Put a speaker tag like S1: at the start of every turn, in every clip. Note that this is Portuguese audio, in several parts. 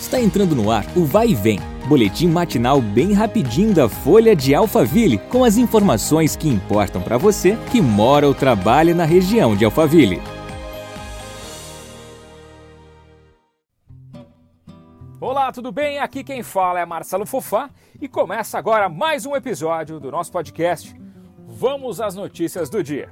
S1: Está entrando no ar o Vai e Vem, boletim matinal bem rapidinho da Folha de Alphaville, com as informações que importam para você que mora ou trabalha na região de Alphaville.
S2: Olá, tudo bem? Aqui quem fala é Marcelo Fofá e começa agora mais um episódio do nosso podcast. Vamos às notícias do dia.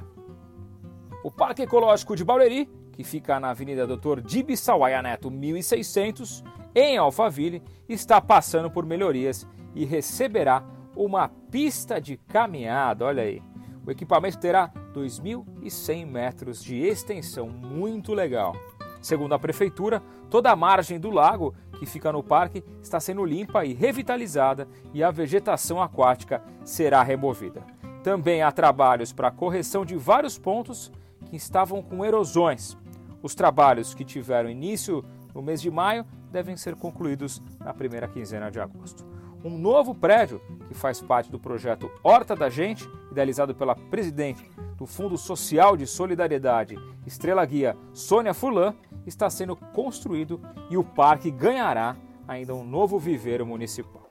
S2: O Parque Ecológico de Barueri, que fica na Avenida Dr. Dibi Sawaia Neto 1600, em Alphaville, está passando por melhorias e receberá uma pista de caminhada. Olha aí, o equipamento terá 2.100 metros de extensão, muito legal. Segundo a prefeitura, toda a margem do lago que fica no parque está sendo limpa e revitalizada e a vegetação aquática será removida. Também há trabalhos para correção de vários pontos que estavam com erosões. Os trabalhos que tiveram início no mês de maio devem ser concluídos na primeira quinzena de agosto. Um novo prédio, que faz parte do projeto Horta da Gente, idealizado pela presidente do Fundo Social de Solidariedade, Estrela Guia Sônia Furlan, está sendo construído e o parque ganhará ainda um novo viveiro municipal.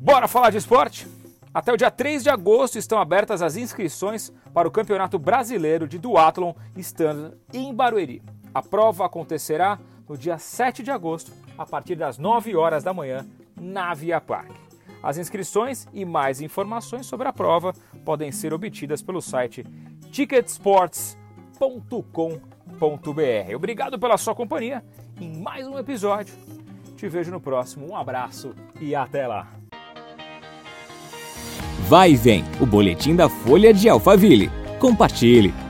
S2: Bora falar de esporte? Até o dia 3 de agosto estão abertas as inscrições para o Campeonato Brasileiro de Duathlon Standard em Barueri. A prova acontecerá no dia 7 de agosto, a partir das 9 horas da manhã, na Via Parque. As inscrições e mais informações sobre a prova podem ser obtidas pelo site ticketsports.com.br. Obrigado pela sua companhia em mais um episódio. Te vejo no próximo. Um abraço e até lá.
S1: Vai e vem, o boletim da Folha de Alphaville. Compartilhe.